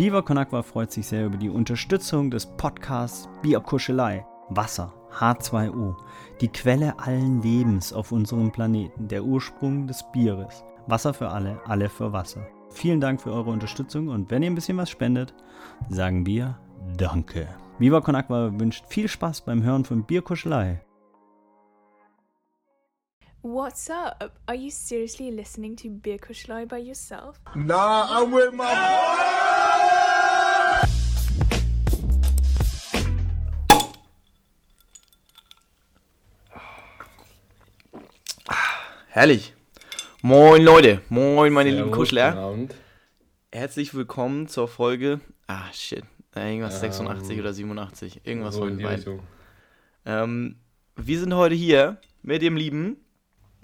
Viva Con Agua freut sich sehr über die Unterstützung des Podcasts Bierkuschelei. Wasser, H2O, die Quelle allen Lebens auf unserem Planeten, der Ursprung des Bieres. Wasser für alle, alle für Wasser. Vielen Dank für eure Unterstützung und wenn ihr ein bisschen was spendet, sagen wir Danke. Viva Con Agua wünscht viel Spaß beim Hören von Bierkuschelei. What's up? Are you seriously listening to Beer Kuschlei by yourself? Nah, I'm with my. Herrlich. Moin Leute, moin meine lieben Servus, Kuschler. Herzlich willkommen zur Folge. Ah shit, irgendwas Ähm, 86 oder 87, irgendwas So von den beiden. Ähm, wir sind heute hier mit dem lieben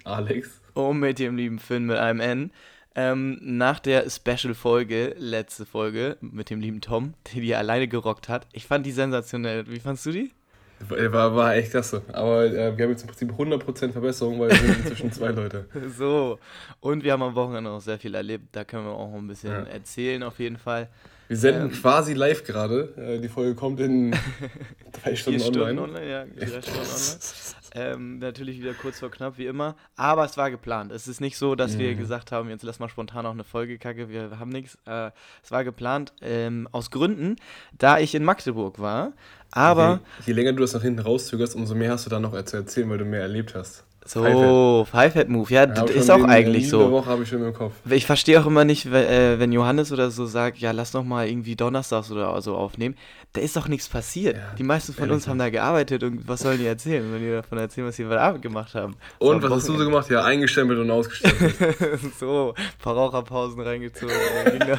Alex. und mit dem lieben Finn mit einem N. Ähm, nach der Special-Folge, letzte Folge, mit dem lieben Tom, die die alleine gerockt hat. Ich fand die sensationell. Wie fandst du die? War, war echt klasse. Aber äh, wir haben jetzt im Prinzip 100% Verbesserung, weil wir sind inzwischen zwei Leute. So. Und wir haben am Wochenende auch sehr viel erlebt. Da können wir auch ein bisschen Ja. erzählen, auf jeden Fall. Wir senden Ähm. quasi live gerade. Äh, die Folge kommt in drei Stunden Vier online. Stunden online, ja, drei Stunden online. Ähm, natürlich wieder kurz vor knapp, wie immer. Aber es war geplant. Es ist nicht so, dass wir Mhm. gesagt haben, jetzt lass mal spontan auch eine Folge kacke, wir haben nichts. Äh, es war geplant, ähm, aus Gründen, da ich in Magdeburg war. Aber Je, je länger du das nach hinten rauszögerst, umso mehr hast du da noch zu erzählen, weil du mehr erlebt hast. So, Five-Head Move, ja, das ist auch eigentlich so. Woche habe ich schon im Kopf. Ich verstehe auch immer nicht, äh, wenn Johannes oder so sagt, ja, lass doch mal irgendwie donnerstags oder so aufnehmen. Da ist doch nichts passiert. Ja, die meisten von uns haben da gearbeitet und was sollen die erzählen, wenn die davon erzählen, was sie heute Abend gemacht haben? Und was hast du so gemacht? Ja, eingestempelt und ausgestempelt. so, ein paar Raucherpausen reingezogen.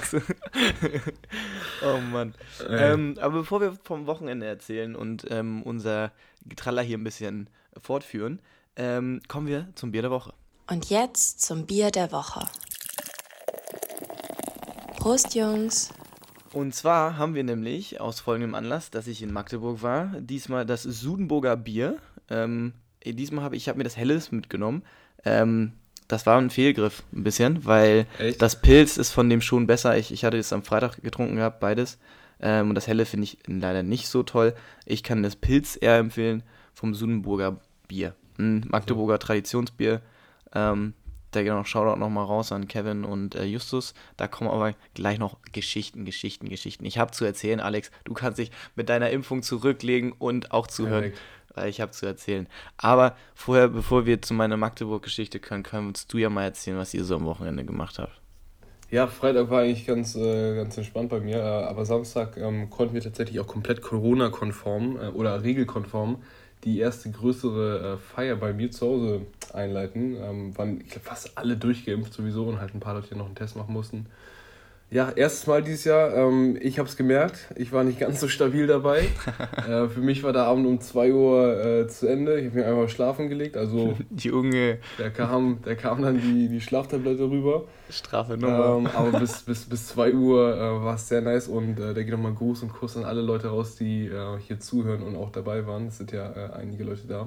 oh Mann. Äh, Ähm, aber bevor wir vom Wochenende erzählen und ähm, unser Getraller hier ein bisschen fortführen, ähm, kommen wir zum Bier der Woche. Und jetzt zum Bier der Woche. Prost, Jungs. Und zwar haben wir nämlich aus folgendem Anlass, dass ich in Magdeburg war, diesmal das Sudenburger Bier. Ähm, diesmal habe ich, habe mir das Helles mitgenommen. Ähm, das war ein Fehlgriff ein bisschen, weil Echt? das Pilz ist von dem schon besser. Ich, ich hatte es am Freitag getrunken gehabt, beides. Ähm, und das Helle finde ich leider nicht so toll. Ich kann das Pilz eher empfehlen vom Sudenburger Bier. Ein Magdeburger Traditionsbier. Ähm, da geht noch Shoutout nochmal raus an Kevin und äh, Justus. Da kommen aber gleich noch Geschichten, Geschichten, Geschichten. Ich habe zu erzählen, Alex. Du kannst dich mit deiner Impfung zurücklegen und auch zuhören, weil ich habe zu erzählen. Aber vorher, bevor wir zu meiner Magdeburg-Geschichte können, kannst du ja mal erzählen, was ihr so am Wochenende gemacht habt. Ja, Freitag war eigentlich ganz, äh, ganz entspannt bei mir, äh, aber Samstag ähm, konnten wir tatsächlich auch komplett Corona-konform äh, oder regelkonform die erste größere äh, Feier bei mir zu Hause einleiten. Ähm, waren, ich glaube, fast alle durchgeimpft sowieso und halt ein paar Leute, die noch einen Test machen mussten. Ja, erstes Mal dieses Jahr. Ähm, ich habe es gemerkt. Ich war nicht ganz so stabil dabei. äh, für mich war der Abend um 2 Uhr äh, zu Ende. Ich habe mich einfach schlafen gelegt. Also Junge, da kam, da kam dann die, die Schlaftablette rüber. Strafe Ähm, aber bis, bis, bis 2 Uhr äh, war es sehr nice und äh, da geht nochmal Gruß und Kuss an alle Leute raus, die äh, hier zuhören und auch dabei waren. Es sind ja äh, einige Leute da.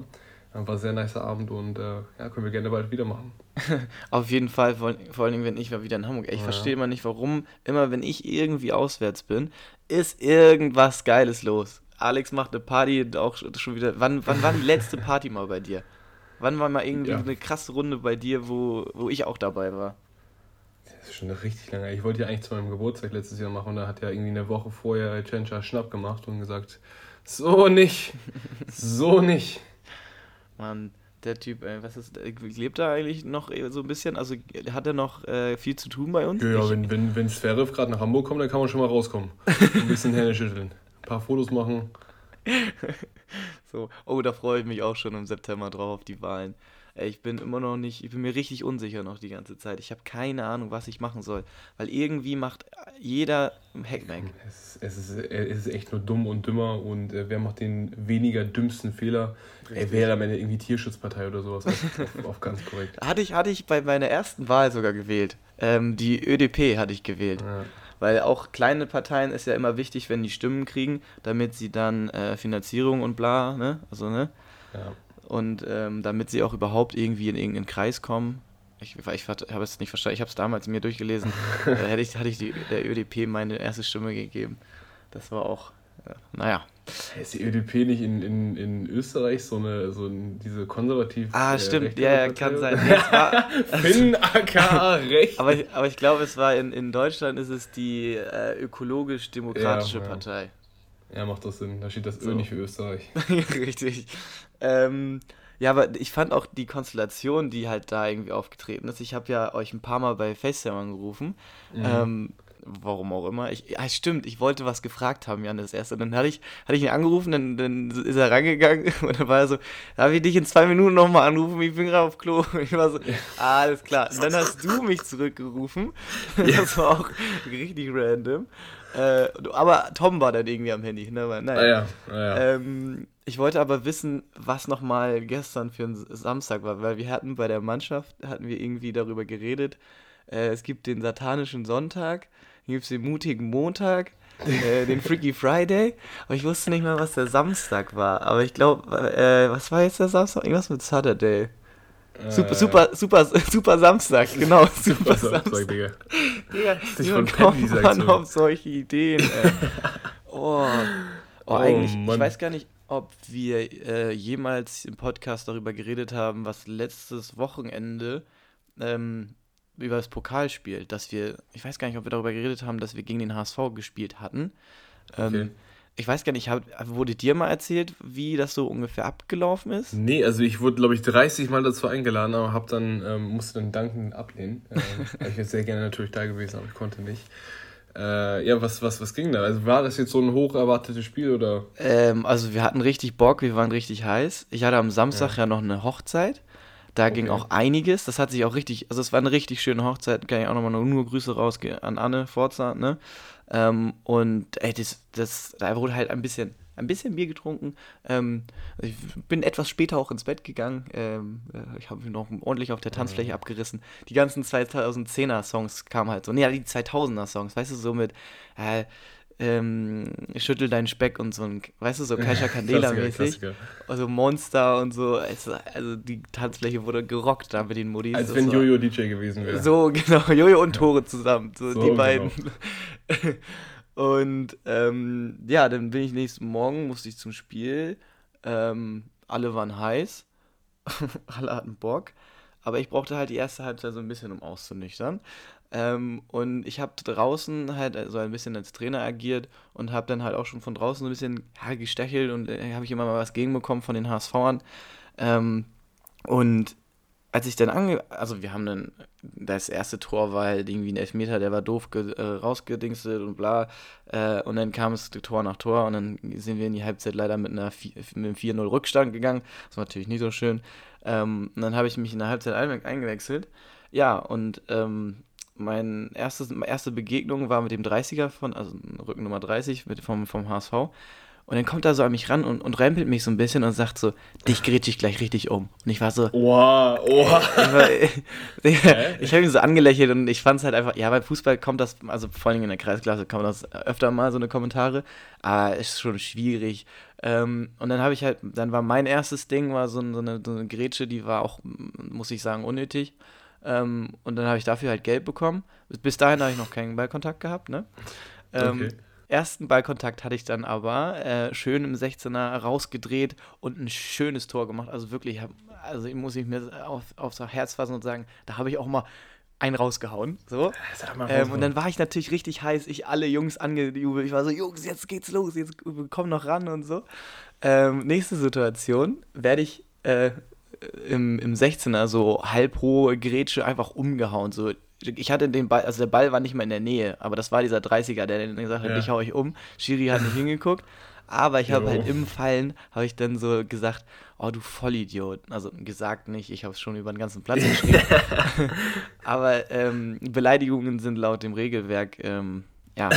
War ein sehr nicer Abend und äh, ja, können wir gerne bald wieder machen. Auf jeden Fall, vor, vor allem, wenn ich mal wieder in Hamburg. Ich Ja. verstehe immer nicht, warum, immer wenn ich irgendwie auswärts bin, ist irgendwas Geiles los. Alex macht eine Party, auch sch- schon wieder. Wann, wann war die letzte Party mal bei dir? Wann war mal irgendwie Ja. eine krasse Runde bei dir, wo, wo ich auch dabei war? Das ist schon richtig lange. Ich wollte ja eigentlich zu meinem Geburtstag letztes Jahr machen und da hat ja irgendwie eine Woche vorher Chencha Schnapp gemacht und gesagt, so nicht, so nicht. Mann, der Typ, ey, was ist, äh, lebt er eigentlich noch eh so ein bisschen? Also hat er noch äh, viel zu tun bei uns? Ja, ja Ich- wenn, wenn, wenn Zverev gerade nach Hamburg kommt, dann kann man schon mal rauskommen. Ein bisschen Hände schütteln. Ein paar Fotos machen. So, oh, da freue ich mich auch schon im September drauf auf die Wahlen. Ich bin immer noch nicht, ich bin mir richtig unsicher noch die ganze Zeit. Ich habe keine Ahnung, was ich machen soll. Weil irgendwie macht jeder Hackbank. Es, es, ist, es ist echt nur dumm und dümmer und äh, wer macht den weniger dümmsten Fehler? Er wäre am Ende irgendwie Tierschutzpartei oder sowas. Auf, auf, auf ganz korrekt. Hatte ich, hatte ich bei meiner ersten Wahl sogar gewählt. Ähm, die ÖDP hatte ich gewählt. Ja. Weil auch kleine Parteien ist ja immer wichtig, wenn die Stimmen kriegen, damit sie dann äh, Finanzierung und bla, ne? Also, ne? Ja. Und ähm, damit sie auch überhaupt irgendwie in irgendeinen Kreis kommen. Ich, ich, ich habe es nicht verstanden. Ich habe es damals mir durchgelesen. da hätte ich, hatte ich die, der ÖDP meine erste Stimme gegeben. Das war auch, äh, naja. Ist die ÖDP nicht in, in, in Österreich so eine, so ein, diese konservativ. Ah, äh, stimmt, ja, ja, kann sein. Nee, war, Finn aka recht. aber, ich- aber ich glaube, es war in, in Deutschland ist es die äh, ökologisch-demokratische Ja, ja. Partei. Ja, macht doch Sinn. Da steht das So. Ö nicht für Österreich. Richtig. Ähm, ja, aber ich fand auch die Konstellation, die halt da irgendwie aufgetreten ist. Ich habe ja euch ein paar Mal bei FaceTime angerufen. Mhm. Ähm, warum auch immer. Ich, ja, stimmt, ich wollte was gefragt haben, Jan, das erste. Und dann hatte ich, hatte ich ihn angerufen, dann, dann ist er rangegangen und dann war er so, darf ich dich in zwei Minuten nochmal anrufen? Ich bin gerade auf Klo. Ich war so, ah, alles klar. Und dann hast du mich zurückgerufen. Das war auch richtig random. Äh, aber Tom war dann irgendwie am Handy. Ne? Naja. Ah ja, ah, ja. Ähm, ich wollte aber wissen, was nochmal gestern für ein Samstag war, weil wir hatten bei der Mannschaft, hatten wir irgendwie darüber geredet, äh, es gibt den satanischen Sonntag, dann gibt es den mutigen Montag, äh, den Freaky Friday, aber ich wusste nicht mal, was der Samstag war, aber ich glaube, äh, was war jetzt der Samstag? Irgendwas mit Saturday. Super, Äh, super, super, super Samstag, genau, super, Super Samstag, Samstag. Digga. Digga, von kommt man auf solche Ideen? Ey? Oh, oh, Oh, eigentlich, ich Mann. weiß gar nicht, ob wir äh, jemals im Podcast darüber geredet haben, was letztes Wochenende ähm, über das Pokalspiel, dass wir, ich weiß gar nicht, ob wir darüber geredet haben, dass wir gegen den HSV gespielt hatten. Ähm, Okay. Ich weiß gar nicht, hab, wurde dir mal erzählt, wie das so ungefähr abgelaufen ist? Nee, also ich wurde, glaube ich, 30 Mal dazu eingeladen, aber hab dann, ähm, musste dann dankend ablehnen. Ähm, ich wäre sehr gerne natürlich da gewesen, aber ich konnte nicht. Äh, ja, was, was, was ging da? Also war das jetzt so ein hoch erwartetes Spiel oder? Ähm, also wir hatten richtig Bock, wir waren richtig heiß. Ich hatte am Samstag ja, noch eine Hochzeit. Da ging Okay. auch einiges. Das hat sich auch richtig, also es war eine richtig schöne Hochzeit. Kann ich auch nochmal nur, nur Grüße raus an Anne Forza, ne? Ähm, und ey, das, das, da wurde halt ein bisschen, ein bisschen Bier getrunken. Ähm, ich bin etwas später auch ins Bett gegangen. Ähm, äh, ich habe mich noch ordentlich auf der Tanzfläche abgerissen. Die ganzen 2010er Songs kamen halt so. Nee, ja, die 2000er Songs, weißt du, so mit äh, ähm, Schüttel deinen Speck und so ein, weißt du, so Kaisha Candela Klassiker, mäßig. Klassiker. Also Monster und so. Also, also die Tanzfläche wurde gerockt da mit den Modis. Als wenn Jojo DJ gewesen wäre. so, genau, Jojo und Tore zusammen, so, So, die genau. und ähm, ja, dann bin ich nächsten Morgen, musste ich zum Spiel. Ähm, alle waren heiß, alle hatten Bock, aber ich brauchte halt die erste Halbzeit so ein bisschen, um auszunüchtern. Ähm, und ich habe draußen halt so ein bisschen als Trainer agiert und habe dann halt auch schon von draußen so ein bisschen ja, gestechelt und äh, habe ich immer mal was gegenbekommen von den HSVern. Ähm, und als ich dann ange... Also wir haben dann... Das erste Tor war halt irgendwie ein Elfmeter, der war doof äh, rausgedingstet und bla. Äh, und dann kam es Tor nach Tor und dann sind wir in die Halbzeit leider mit, einer vier- mit einem 4-0 Rückstand gegangen. Das war natürlich nicht so schön. Ähm, und dann habe ich mich in der Halbzeit ein eingewechselt. Ja, und ähm, meine erstes, meine erste Begegnung war mit dem 30er von, also Rücken Nummer 30 mit, vom, vom HSV. Und dann kommt er so an mich ran und, und rempelt mich so ein bisschen und sagt so, dich grätsch ich gleich richtig um. Und ich war so, Oha, oha. ich, war, ich habe ihn so angelächelt und ich fand es halt einfach, ja, beim Fußball kommt das, also vor allem in der Kreisklasse kommt das öfter mal so eine Kommentare, aber ist schon schwierig. Ähm, und dann habe ich halt, dann war mein erstes Ding, war so, so, eine, so eine Grätsche, die war auch, muss ich sagen, unnötig. Ähm, und dann habe ich dafür halt Geld bekommen. Bis- Bis dahin habe ich noch keinen Ballkontakt gehabt, ne? Ähm, Okay. Ersten Ballkontakt hatte ich dann aber äh, schön im 16er rausgedreht und ein schönes Tor gemacht. Also wirklich, also ich muss ich mir auf, aufs Herz fassen und sagen, da habe ich auch mal einen rausgehauen. So. Ähm, und dann war ich natürlich richtig heiß, ich alle Jungs angejubelt. Ich war so, Jungs, jetzt geht's los, jetzt komm noch ran und so. Ähm, nächste Situation werde ich äh, im, im 16er so halbhohe Grätsche einfach umgehauen. So. Ich hatte den Ball, also der Ball war nicht mal in der Nähe, aber das war dieser 30er, der dann gesagt hat, Ja. dich hau ich um. Schiri hat nicht hingeguckt. Aber ich habe halt im Fallen, habe ich dann so gesagt, oh du Vollidiot. Also gesagt nicht, ich habe es schon über den ganzen Platz geschrieben. Aber ähm, Beleidigungen sind laut dem Regelwerk ähm, ja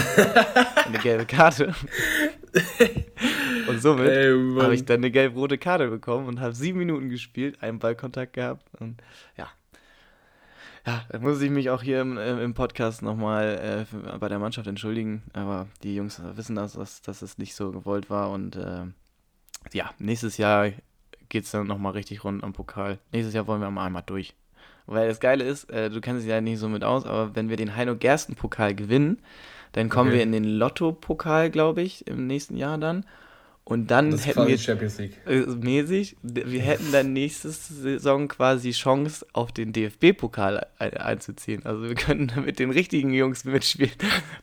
eine gelbe Karte. Und somit habe ich dann eine gelb-rote Karte bekommen und habe sieben Minuten gespielt, einen Ballkontakt gehabt und ja. Ja, da muss ich mich auch hier im, äh, im Podcast nochmal äh, bei der Mannschaft entschuldigen, aber die Jungs wissen, dass, dass, dass es nicht so gewollt war und äh, ja, nächstes Jahr geht es dann nochmal richtig rund am Pokal. Nächstes Jahr wollen wir mal einmal durch. Weil das Geile ist, äh, du kennst dich ja nicht so mit aus, aber wenn wir den Heino-Gersten-Pokal gewinnen, dann kommen Okay. wir in den Lotto-Pokal, glaube ich, im nächsten Jahr dann. Und dann Das hätten wir Champions League. äh, mäßig, wir hätten dann nächste Saison quasi Chance, auf den DFB-Pokal ein, einzuziehen. Also wir könnten mit den richtigen Jungs mitspielen.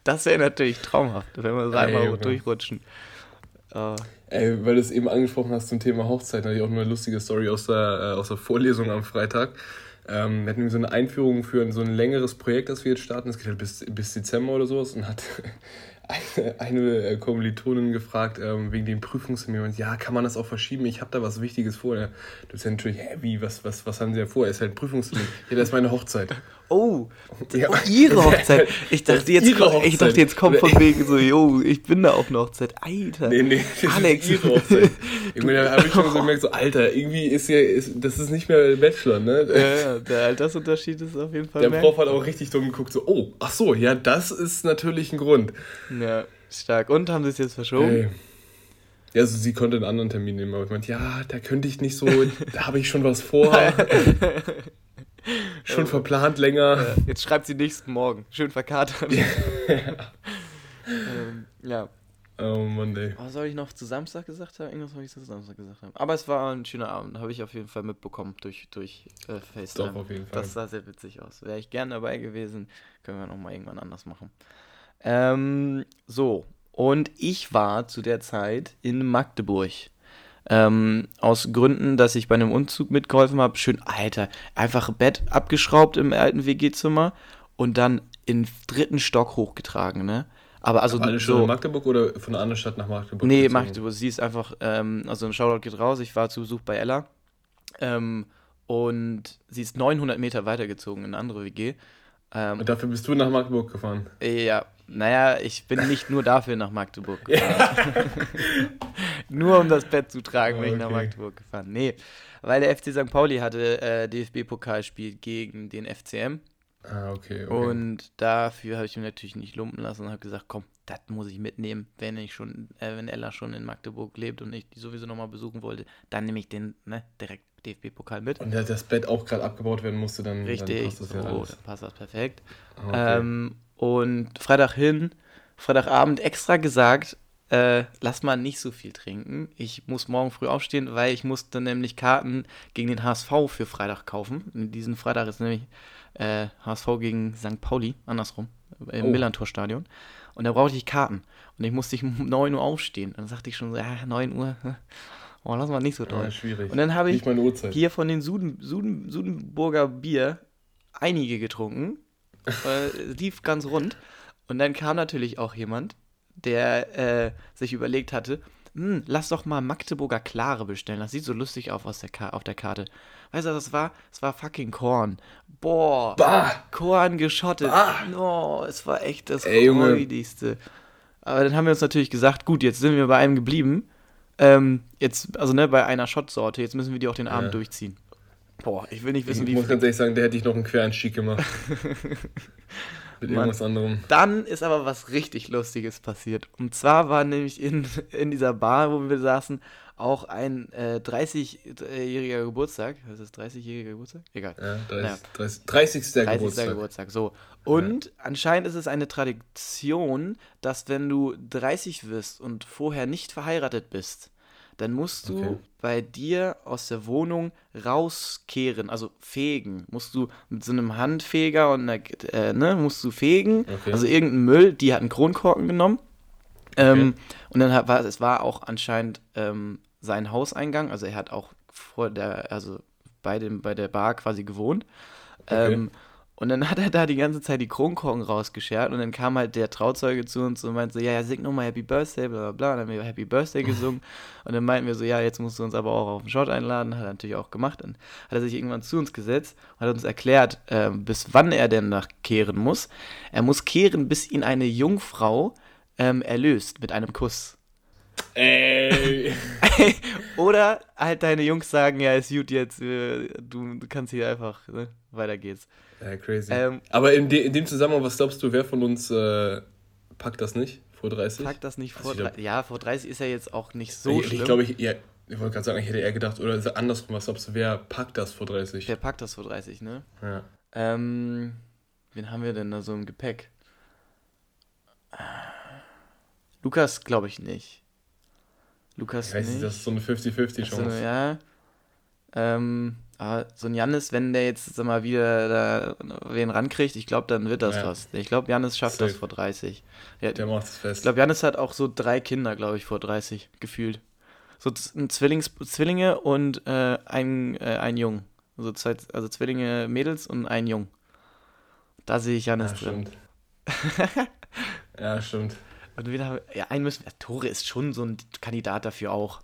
Das wäre natürlich traumhaft, wenn wir so einmal Junge. durchrutschen. Äh, Ey, weil du es eben angesprochen hast zum Thema Hochzeit, hatte ich auch noch eine lustige Story aus der, äh, aus der Vorlesung am Freitag. Ähm, wir hatten so eine Einführung für so ein längeres Projekt, das wir jetzt starten. Das geht halt bis, bis Dezember oder sowas. Und hat eine, eine äh, Kommilitonin gefragt, ähm, wegen dem Prüfungstermin. Und ja, kann man das auch verschieben? Ich habe da was Wichtiges vor. Der Dozent natürlich, hä, wie, was, was, was haben Sie da vor? Ist halt ein Prüfungstermin. Ja, das ist meine Hochzeit. Oh, Ja. oh, ihre Hochzeit. Ich dachte, jetzt, kommt- ich dachte, jetzt kommt von wegen so, yo, ich bin da auf einer Hochzeit. Alter. Nee, nee, das Alex. ist ihre Hochzeit. Irgendwie da habe ich schon so gemerkt, so, Alter, irgendwie ist ja, ist, das ist nicht mehr Bachelor, ne? Ja, ja, der Altersunterschied ist auf jeden Fall Der merkbar. Prof hat auch richtig dumm geguckt, so, oh, ach so, ja, das ist natürlich ein Grund. Ja, stark. Und haben sie es jetzt verschoben? Ey. Ja, also sie konnte einen anderen Termin nehmen, aber ich meinte, ja, da könnte ich nicht so, da habe ich schon was vor. Schon verplant länger. Ja, jetzt schreibt sie nächsten Morgen. Schön verkatert. ähm, ja. Oh Mann, ey. Was soll ich noch zu Samstag gesagt haben? Irgendwas soll ich zu Samstag gesagt haben. Aber es war ein schöner Abend, habe ich auf jeden Fall mitbekommen durch, durch äh, FaceTime. Doch, auf jeden Fall. Das sah sehr witzig aus. Wäre ich gern dabei gewesen, können wir nochmal irgendwann anders machen. Ähm, so, und ich war zu der Zeit in Magdeburg. Ähm, aus Gründen, dass ich bei einem Umzug mitgeholfen habe. Schön, Alter, einfach Bett abgeschraubt im alten WG-Zimmer und dann in dritten Stock hochgetragen, ne? Aber also schon so. in Magdeburg oder von der anderen Stadt nach Magdeburg? Nee, gezogen? Magdeburg. Sie ist einfach, ähm, also ein Shoutout geht raus. Ich war zu Besuch bei Ella. Ähm, und sie ist 900 Meter weitergezogen in eine andere WG. Ähm, Und dafür bist du nach Magdeburg gefahren. ja, naja, ich bin nicht nur dafür nach Magdeburg gefahren. nur um das Bett zu tragen, bin ich nach Okay. Magdeburg gefahren. Nee, weil der FC St. Pauli hatte äh, DFB-Pokalspiel gegen den FCM. Ah, okay. okay. Und dafür habe ich mir natürlich nicht lumpen lassen und habe gesagt, komm, das muss ich mitnehmen, wenn ich schon, äh, wenn Ella schon in Magdeburg lebt und ich die sowieso nochmal besuchen wollte, dann nehme ich den ne, direkt DFB-Pokal mit. Und da das Bett auch gerade abgebaut werden musste, dann, dann Richtig, passt das so, ja alles. dann passt das perfekt. Ah, okay. Ähm, und Freitag hin, Freitagabend extra gesagt, äh, lass mal nicht so viel trinken. Ich muss morgen früh aufstehen, weil ich musste nämlich Karten gegen den HSV für Freitag kaufen. Diesen Freitag ist nämlich äh, HSV gegen St. Pauli, andersrum, im Oh. Millantor-Stadion. Und da brauchte ich Karten. Und ich musste ich um 9 Uhr aufstehen. Dann sagte ich schon so, ja, 9 Uhr, oh, lass mal nicht so doll. ja, schwierig. Und dann habe ich hier von den Suden, Suden, Sudenburger Bier einige getrunken. äh, lief ganz rund. Und dann kam natürlich auch jemand, der äh, sich überlegt hatte, hm, lass doch mal Magdeburger Klare bestellen. Das sieht so lustig auf, aus der Ka auf der Karte. Weißt du, was das war? Es war fucking Korn. Boah. Bah! Korn geschottet. Ah. Oh, es war echt das. Räudigste. Aber dann haben wir uns natürlich gesagt, gut, jetzt sind wir bei einem geblieben. Ähm, jetzt, also ne, bei einer Shot-Sorte, jetzt müssen wir die auch den Abend Ja. durchziehen. Boah, ich will nicht Ich wissen, wie muss ganz ehrlich sagen, der hätte ich noch einen Quereinstieg gemacht. Mit Mann. irgendwas anderem. Dann ist aber was richtig Lustiges passiert. Und zwar war nämlich in, in dieser Bar, wo wir saßen, auch ein äh, 30-jähriger Geburtstag. Was ist das, 30-jähriger Geburtstag? Egal. Ja, 30, Ja. 30, 30. 30. Geburtstag. Geburtstag. So. Und anscheinend ist es eine Tradition, dass wenn du 30 wirst und vorher nicht verheiratet bist, dann musst du Okay. bei dir aus der Wohnung rauskehren, also fegen. Musst du mit so einem Handfeger und einer, äh, ne, musst du fegen. Okay. Also irgendein Müll, die hat einen Kronkorken genommen. Ähm, und dann war es war auch anscheinend ähm, sein Hauseingang, also er hat auch vor der, also bei, dem, bei der Bar quasi gewohnt. Okay. Ähm, und dann hat er da die ganze Zeit die Kronkorken rausgeschert und dann kam halt der Trauzeuge zu uns und meinte so, ja, ja, sing nochmal Happy Birthday, bla bla bla. Und dann haben wir Happy Birthday gesungen und dann meinten wir so, ja, jetzt musst du uns aber auch auf den Shot einladen. Hat er natürlich auch gemacht. Dann hat er sich irgendwann zu uns gesetzt und hat uns erklärt, ähm, bis wann er denn nach kehren muss. Er muss kehren, bis ihn eine Jungfrau ähm, erlöst mit einem Kuss. Ey! Oder halt deine Jungs sagen, ja, ist gut jetzt, äh, du, du kannst hier einfach, ne, weiter geht's. Ja, crazy. Ähm, Aber in, de, in dem Zusammenhang, was glaubst du, wer von uns äh, packt das nicht vor 30? Pack das nicht Also vor. glaub- drei- ja, vor 30 ist ja jetzt auch nicht so ich, schlimm. ich glaube, ich, ja, Ich wollte gerade sagen, ich hätte eher gedacht, oder ist andersrum, was glaubst du, wer packt das vor 30? Wer packt das vor 30, ne? Ja. Ähm, wen haben wir denn da so im Gepäck? Lukas glaube ich nicht. Lukas Ich weiß nicht, das ist so eine 50-50 So, Chance. ja. Ähm, aber so ein Jannis, wenn der jetzt sag mal wieder da wen rankriegt, ich glaube, dann wird das Ja. was. Ich glaube, Jannis schafft das Safe. vor 30. Ja, Der macht es ich fest. glaube, Jannis hat auch so drei Kinder, glaube ich, vor 30 gefühlt. So ein Zwillings Zwillinge und äh, ein, äh, ein Jung. Also, zwei, also Zwillinge Mädels und ein Jung. Da sehe ich Jannis ja, drin. stimmt. ja, stimmt. Und wieder, ja, einen müssen. Tore ist schon so ein Kandidat dafür auch.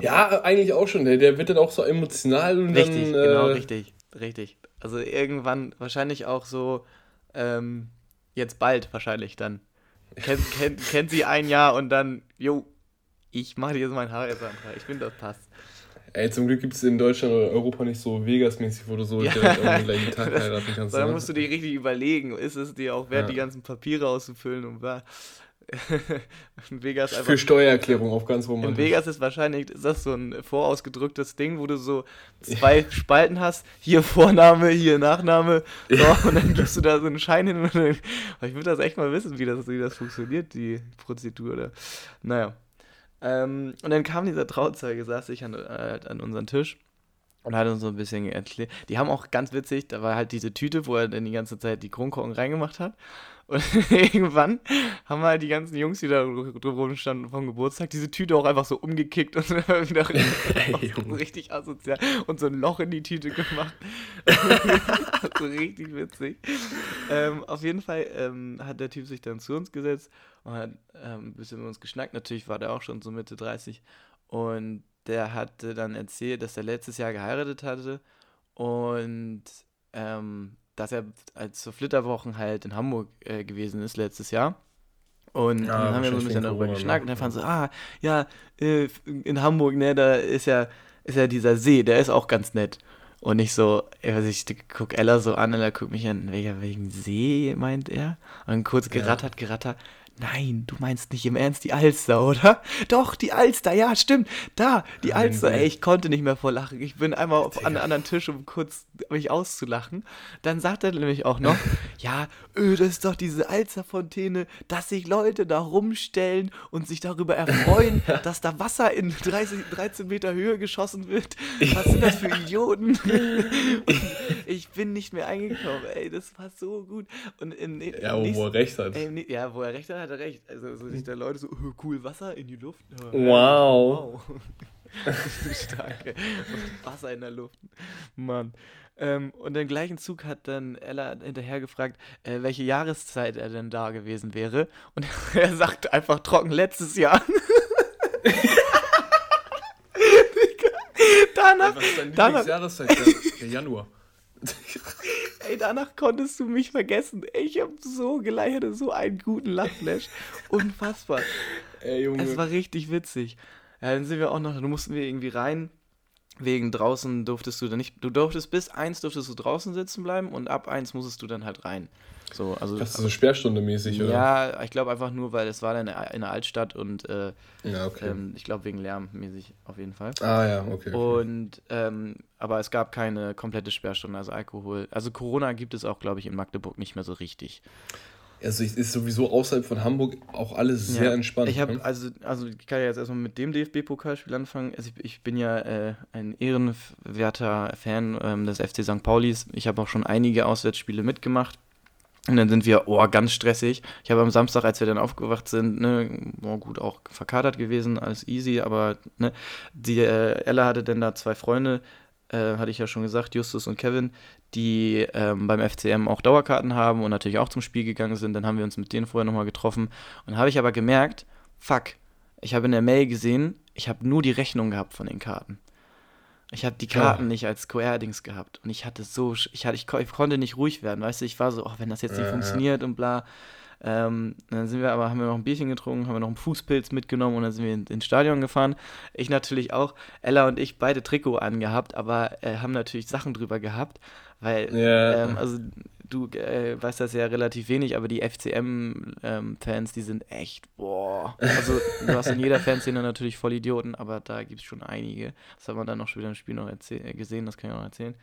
Ja, eigentlich auch schon. Der, der wird dann auch so emotional und Richtig, dann. genau, äh, richtig, richtig. Also irgendwann wahrscheinlich auch so, ähm, jetzt bald wahrscheinlich dann. Kennt, kennt, kennt sie ein Jahr und dann, jo, ich mache dir jetzt mein Heiratsantrag. Ich finde, das passt. Ey, zum Glück gibt es in Deutschland oder Europa nicht so Vegas-mäßig, wo du so Ja. direkt am gleichen Tag heiraten kannst. Ne? musst du dir richtig überlegen, ist es dir auch wert, Ja. die ganzen Papiere auszufüllen und bla. In Vegas einfach. Für Steuererklärung auf ganz In romantisch. Vegas ist wahrscheinlich ist das so ein vorausgedrücktes Ding, wo du so zwei Spalten hast. Hier Vorname, hier Nachname. So, und dann gibst du da so einen Schein hin. Und dann, ich würde das echt mal wissen, wie das, wie das funktioniert, die Prozedur. Oder. Naja. Ähm, und dann kam dieser Trauzeuge, saß ich an, äh, an unseren Tisch und hat uns so ein bisschen erklärt. Die haben auch ganz witzig, da war halt diese Tüte, wo er dann die ganze Zeit die Kronkorken reingemacht hat. Und irgendwann haben halt die ganzen Jungs, die da drumherum standen vom Geburtstag, diese Tüte auch einfach so umgekickt und wieder Ey, so Junge. richtig asozial und so ein Loch in die Tüte gemacht. so richtig witzig. Ähm, auf jeden Fall ähm, hat der Typ sich dann zu uns gesetzt und hat ähm, ein bisschen mit uns geschnackt. Natürlich war der auch schon so Mitte 30. Und der hatte dann erzählt, dass er letztes Jahr geheiratet hatte und ähm, dass er als zur Flitterwochen halt in Hamburg äh, gewesen ist letztes Jahr. Und Ja, dann haben wir so ein bisschen darüber Corona, geschnackt und ne? dann fand so, ah, ja, äh, in Hamburg, ne, da ist ja, ist ja dieser See, der ist auch ganz nett. Und ich so, ich guck Ella so an, Ella guckt mich an, welcher, welchen See meint er? Und kurz gerattert, gerattert. Nein, du meinst nicht im Ernst die Alster, oder? Doch, die Alster, ja, stimmt. Da, die Nein, Alster. Ey, ich konnte nicht mehr vor Lachen. Ich bin einmal auf an einen anderen Tisch, um kurz mich auszulachen. Dann sagt er nämlich auch noch, ja, öh, das ist doch diese Alsterfontäne, dass sich Leute da rumstellen und sich darüber erfreuen, dass da Wasser in 30, 13 Meter Höhe geschossen wird. Was sind das für Idioten? Ich bin nicht mehr eingekommen. Ey, das war so gut. Und in, in, Ja, wo nächsten- er recht hat. Ey, ja, wo er recht hat, hat er recht. Also so sich da Leute so, "Öh, cool, Wasser in die Luft. Wow. wow. Stark, ey. Wasser in der Luft. Mann. Ähm, und im gleichen Zug hat dann Ella hinterher gefragt, äh, welche Jahreszeit er denn da gewesen wäre. Und er sagt einfach trocken letztes Jahr. danach, Was ist deine danach, Lieblingsjahreszeit? Der, der Januar. Ey, danach konntest du mich vergessen. Ich hab so hatte so einen guten Lachflash. Unfassbar. Ey, Junge. Es war richtig witzig. Ja, dann sind wir auch noch, dann mussten wir irgendwie rein. Wegen draußen durftest du dann nicht, du durftest bis eins durftest du draußen sitzen bleiben und ab eins musstest du dann halt rein. So, also. das ist so Sperrstunde mäßig, oder? ja, ich glaube einfach nur, weil es war dann in der- Altstadt und äh, Ja, okay. ähm, ich glaube wegen Lärm mäßig auf jeden Fall. ah, ja, okay. okay. Und, ähm, aber es gab keine komplette Sperrstunde, also Alkohol. Also Corona gibt es auch, glaube ich, in Magdeburg nicht mehr so richtig. Also, es ist sowieso außerhalb von Hamburg auch alles sehr Ja. entspannt. Ich habe, ne? also, also ich kann ja jetzt erstmal mit dem DFB-Pokalspiel anfangen. Also ich, ich bin ja äh, ein ehrenwerter Fan ähm, des FC St. Paulis. Ich habe auch schon einige Auswärtsspiele mitgemacht. Und dann sind wir, oh, ganz stressig. Ich habe am Samstag, als wir dann aufgewacht sind, ne, oh, gut, auch verkatert gewesen, alles easy, aber ne, die äh, Ella hatte dann da zwei Freunde, äh, hatte ich ja schon gesagt, Justus und Kevin, die ähm, beim FCM auch Dauerkarten haben und natürlich auch zum Spiel gegangen sind. Dann haben wir uns mit denen vorher nochmal getroffen. Und habe ich aber gemerkt, fuck, ich habe in der Mail gesehen, ich habe nur die Rechnung gehabt von den Karten. Ich habe die Karten Ja. nicht als QR-Dings gehabt. Und ich hatte so, ich, hatte, ich, ich konnte nicht ruhig werden, weißt du, ich war so, oh, wenn das jetzt nicht Ja, ja. funktioniert und bla. Ähm, dann sind wir aber, haben wir noch ein Bierchen getrunken, haben wir noch einen Fußpilz mitgenommen und dann sind wir in- ins Stadion gefahren. Ich natürlich auch, Ella und ich beide Trikot angehabt, aber äh, haben natürlich Sachen drüber gehabt, weil, Ja. ähm, also du äh, weißt das ja relativ wenig, aber die FCM-Fans, die sind echt, boah. Also du hast in jeder Fanszene natürlich Vollidioten, aber da gibt es schon einige. Das hat man dann noch schon wieder im Spiel noch gesehen, das kann ich auch noch erzählen.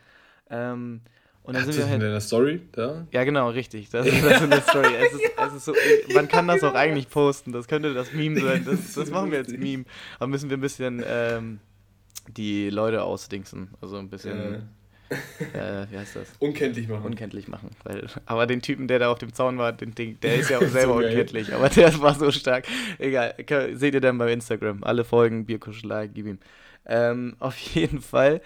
Ähm, und dann Ach, sind das wir ist halt. in der Story da? Ja, genau, richtig. Das, ist- das ist eine Story. Es ist, es ist so, man kann das auch eigentlich posten. Das könnte das Meme sein. Das, das machen wir jetzt Meme. Aber müssen wir ein bisschen ähm, die Leute ausdingsen. Also ein bisschen, äh, wie heißt das? unkenntlich machen. Unkenntlich machen. Weil, aber den Typen, der da auf dem Zaun war, den, Ding, der ist ja auch selber So unkenntlich. Aber der war so stark. Egal, seht ihr dann bei Instagram. Alle Folgen, Bierkuschelei, gib ihm. Ähm, auf jeden Fall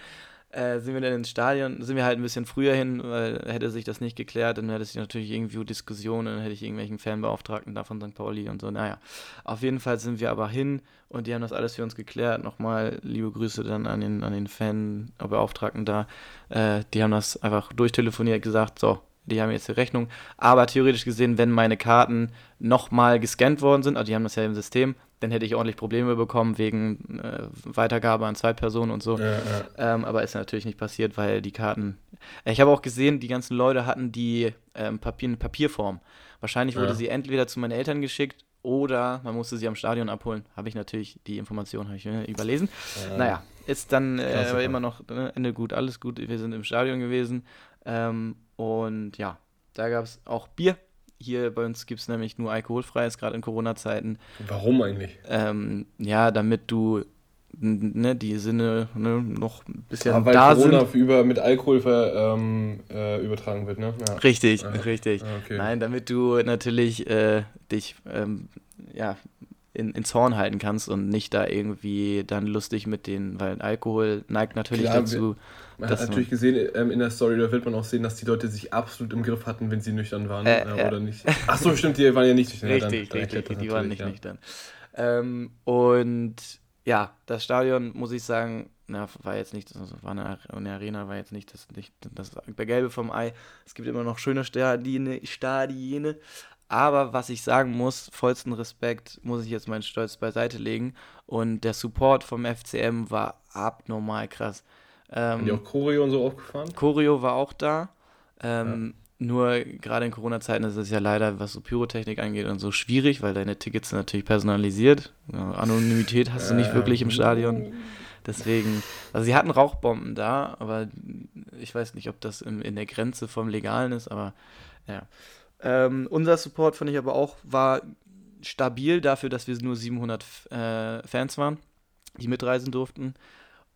äh, sind wir dann ins Stadion, sind wir halt ein bisschen früher hin, weil hätte sich das nicht geklärt, dann hätte es natürlich irgendwie Diskussionen, dann hätte ich irgendwelchen Fanbeauftragten da von St. Pauli und so. Naja, auf jeden Fall sind wir aber hin und die haben das alles für uns geklärt. Nochmal liebe Grüße dann an den, an den Fanbeauftragten da. Äh, die haben das einfach durchtelefoniert, gesagt, so, die haben jetzt die Rechnung. Aber theoretisch gesehen, wenn meine Karten nochmal gescannt worden sind, also die haben das ja im System, dann hätte ich ordentlich Probleme bekommen wegen äh, Weitergabe an Zweitpersonen und so. Ja, ja. Ähm, aber ist natürlich nicht passiert, weil die Karten. Ich habe auch gesehen, die ganzen Leute hatten die ähm, Papier, eine Papierform. Wahrscheinlich wurde Ja. sie entweder zu meinen Eltern geschickt oder man musste sie am Stadion abholen. Habe ich natürlich, die Information habe ich äh, überlesen. Ja. Naja, ist dann äh, immer noch äh, Ende gut, alles gut. Wir sind im Stadion gewesen. Ähm, und ja, da gab es auch Bier. Hier bei uns gibt es nämlich nur alkoholfreies, gerade in Corona-Zeiten. Warum eigentlich? Ähm, ja, damit du ne, die Sinne ne, noch ein bisschen Ja, weil da Corona sind. über, mit Alkohol ver, ähm, äh, übertragen wird, ne? Ja. Richtig, Ja. richtig. Ah, okay. Nein, damit du natürlich äh, dich ähm, ja, in, ins Horn halten kannst und nicht da irgendwie dann lustig mit den, weil Alkohol neigt natürlich Klar, dazu. Man das hat natürlich gesehen, ähm, in der Story, da wird man auch sehen, dass die Leute sich absolut im Griff hatten, wenn sie nüchtern waren Äh, äh, oder nicht. Ach so, stimmt, die waren ja nicht nüchtern. Dann- Richtig, dann richtig, das die waren nicht ja. nüchtern. Ähm, und ja, das Stadion, muss ich sagen, na, war jetzt nicht, also war eine, eine Arena, war jetzt nicht das, nicht das Gelbe vom Ei. Es gibt immer noch schöne Stadien, Stadien. Aber was ich sagen muss, vollsten Respekt, muss ich jetzt meinen Stolz beiseite legen. Und der Support vom FCM war abnormal krass. Haben Ähm, die auch Choreo und so aufgefahren? Choreo war auch da. Ähm, Nur gerade in Corona-Zeiten ist es ja leider, was so Pyrotechnik angeht und so schwierig, weil deine Tickets sind natürlich personalisiert. Ja, Anonymität hast du nicht wirklich im Stadion. Deswegen, also sie hatten Rauchbomben da, aber ich weiß nicht, ob das in, in der Grenze vom Legalen ist, aber ja. Ähm, unser Support fand ich aber auch, war stabil dafür, dass wir nur 700 äh, Fans waren, die mitreisen durften.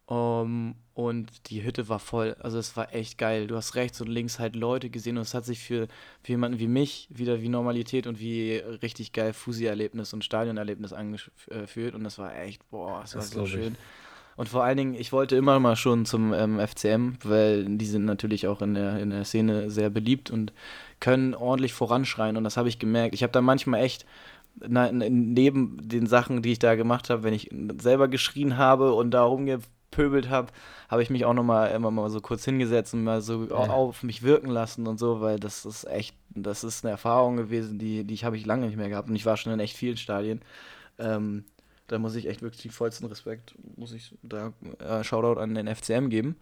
Um, und die Hütte war voll. Also es war echt geil. Du hast rechts und links halt Leute gesehen und es hat sich für, für jemanden wie mich wieder wie Normalität und wie richtig geil Fusi-Erlebnis und Stadionerlebnis angefühlt. Und das war echt, boah, es war Das so glaub ich. schön. Und vor allen Dingen, ich wollte immer mal schon zum ähm, FCM, weil die sind natürlich auch in der, in der Szene sehr beliebt und können ordentlich voranschreien. Und das habe ich gemerkt. Ich habe da manchmal echt, na, neben den Sachen, die ich da gemacht habe, wenn ich selber geschrien habe und da rumgepöbelt habe, habe ich mich auch nochmal immer mal so kurz hingesetzt und mal so Ja. auf mich wirken lassen und so, weil das ist echt, das ist eine Erfahrung gewesen, die, die ich habe ich lange nicht mehr gehabt. Und ich war schon in echt vielen Stadien. Ähm, da muss ich echt wirklich den vollsten Respekt, muss ich da äh, Shoutout an den FCM geben.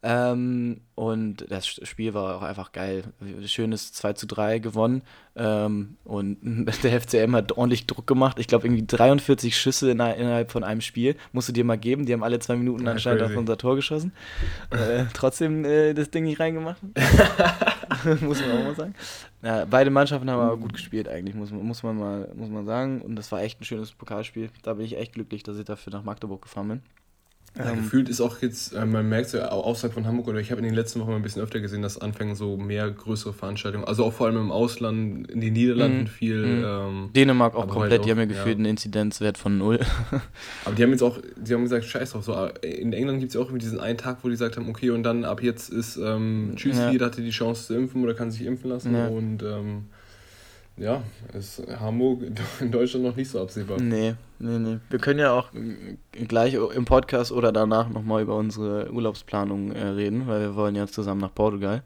Ähm, und das Spiel war auch einfach geil. Schönes 2 zu 3 gewonnen. Ähm, und der FCM hat ordentlich Druck gemacht. Ich glaube, irgendwie 43 Schüsse in, innerhalb von einem Spiel. Musst du dir mal geben. Die haben alle zwei Minuten Ja, anscheinend crazy. auf unser Tor geschossen. äh, trotzdem äh, das Ding nicht reingemacht. muss man auch mal sagen. Ja, beide Mannschaften haben aber gut gespielt eigentlich, muss muss, man mal, muss man sagen. Und das war echt ein schönes Pokalspiel. Da bin ich echt glücklich, dass ich dafür nach Magdeburg gefahren bin. Ja, Ähm, gefühlt ist auch jetzt, äh, man merkt ja au- außerhalb von Hamburg, oder ich habe in den letzten Wochen mal ein bisschen öfter gesehen, dass anfangen so mehr größere Veranstaltungen, also auch vor allem im Ausland, in den Niederlanden Mhm. viel. Mhm. Ähm, Dänemark auch komplett, halt die haben ja auch, gefühlt ja. einen Inzidenzwert von null. aber die haben jetzt auch, die haben gesagt, scheiß drauf, so, äh, in England gibt es ja auch irgendwie diesen einen Tag, wo die gesagt haben, okay, und dann ab jetzt ist ähm, tschüss, Ja. jeder hatte die Chance zu impfen oder kann sich impfen lassen Ja. und ähm, ja, ist Hamburg in Deutschland noch nicht so absehbar. nee, nee, nee. Wir können ja auch gleich im Podcast oder danach nochmal über unsere Urlaubsplanung äh, reden, weil wir wollen ja zusammen nach Portugal.